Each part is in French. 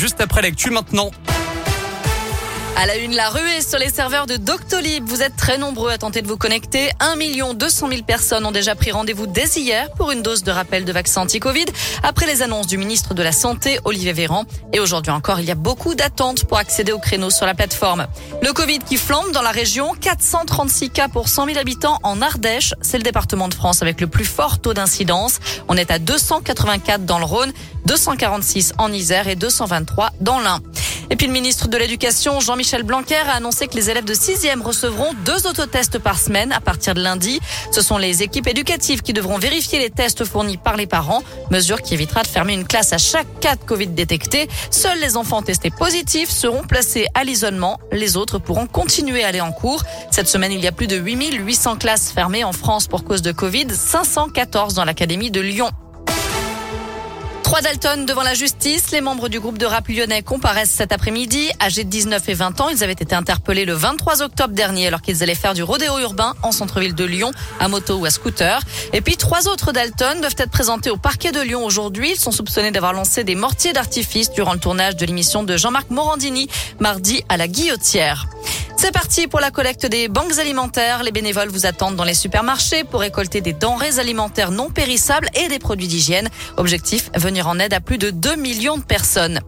Juste après l'actu maintenant. À la une, la ruée sur les serveurs de Doctolib. Vous êtes très nombreux à tenter de vous connecter. 1 200 000 personnes ont déjà pris rendez-vous dès hier pour une dose de rappel de vaccin anti-Covid après les annonces du ministre de la Santé, Olivier Véran. Et aujourd'hui encore, il y a beaucoup d'attentes pour accéder au créneau sur la plateforme. Le Covid qui flambe dans la région. 436 cas pour 100 000 habitants en Ardèche. C'est le département de France avec le plus fort taux d'incidence. On est à 284 dans le Rhône, 246 en Isère et 223 dans l'Ain. Et puis le ministre de l'Éducation, Jean-Michel Blanquer, a annoncé que les élèves de 6e recevront deux autotests par semaine à partir de lundi. Ce sont les équipes éducatives qui devront vérifier les tests fournis par les parents, mesure qui évitera de fermer une classe à chaque cas de Covid détecté. Seuls les enfants testés positifs seront placés à l'isolement. Les autres pourront continuer à aller en cours. Cette semaine, il y a plus de 8800 classes fermées en France pour cause de Covid, 514 dans l'Académie de Lyon. Trois Dalton devant la justice. Les membres du groupe de rap lyonnais comparaissent cet après-midi. Âgés de 19 et 20 ans, ils avaient été interpellés le 23 octobre dernier alors qu'ils allaient faire du rodéo urbain en centre-ville de Lyon, à moto ou à scooter. Et puis trois autres Dalton doivent être présentés au parquet de Lyon aujourd'hui. Ils sont soupçonnés d'avoir lancé des mortiers d'artifice durant le tournage de l'émission de Jean-Marc Morandini mardi à la Guillotière. C'est parti pour la collecte des banques alimentaires. Les bénévoles vous attendent dans les supermarchés pour récolter des denrées alimentaires non périssables et des produits d'hygiène. Objectif, venir en aide à plus de 2 millions de personnes.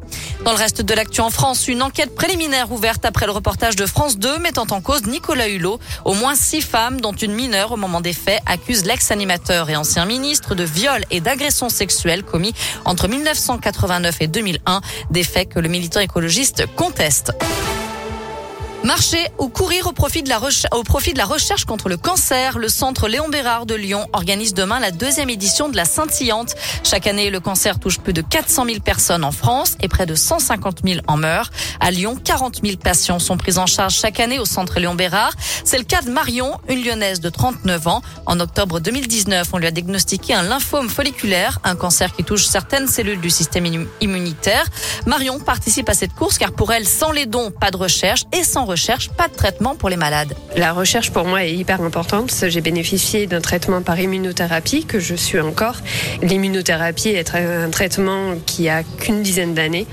Dans le reste de l'actu en France, une enquête préliminaire ouverte après le reportage de France 2 mettant en cause Nicolas Hulot. Au moins six femmes, dont une mineure au moment des faits, accusent l'ex-animateur et ancien ministre de viol et d'agression sexuelle commis entre 1989 et 2001, des faits que le militant écologiste conteste. Marcher ou courir au profit, de la recherche contre le cancer. Le centre Léon Bérard de Lyon organise demain la deuxième édition de la Scintillante. Chaque année, le cancer touche plus de 400 000 personnes en France et près de 150 000 en meurent. À Lyon, 40 000 patients sont pris en charge chaque année au centre Léon Bérard. C'est le cas de Marion, une lyonnaise de 39 ans. En octobre 2019, on lui a diagnostiqué un lymphome folliculaire, un cancer qui touche certaines cellules du système immunitaire. Marion participe à cette course car pour elle, sans les dons, pas de recherche et sans pas de traitement pour les malades. La recherche pour moi est hyper importante. J'ai bénéficié d'un traitement par immunothérapie que je suis encore. L'immunothérapie est un traitement qui a qu'une dizaine d'années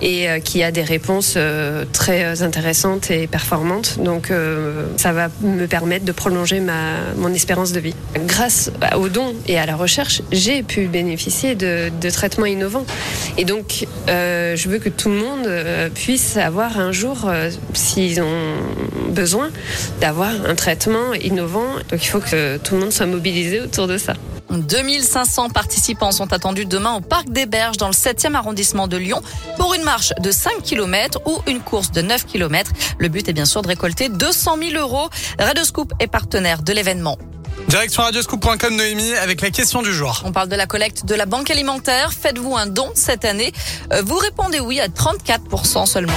et euh, qui a des réponses euh, très intéressantes et performantes. Donc euh, ça va me permettre de prolonger ma, mon espérance de vie. Grâce aux dons et à la recherche, j'ai pu bénéficier de, de, traitements innovants. Et donc je veux que tout le monde puisse avoir un jour, s'ils ont besoin d'avoir un traitement innovant. Donc il faut que tout le monde soit mobilisé autour de ça. 2500 participants sont attendus demain au Parc des Berges dans le 7e arrondissement de Lyon pour une marche de 5 km ou une course de 9 km. Le but est bien sûr de récolter 200 000 euros. Radioscoop est partenaire de l'événement. Direction radioscoop.com Noémie avec la question du jour. On parle de la collecte de la banque alimentaire. Faites-vous un don cette année? Euh, Vous répondez oui à 34% seulement.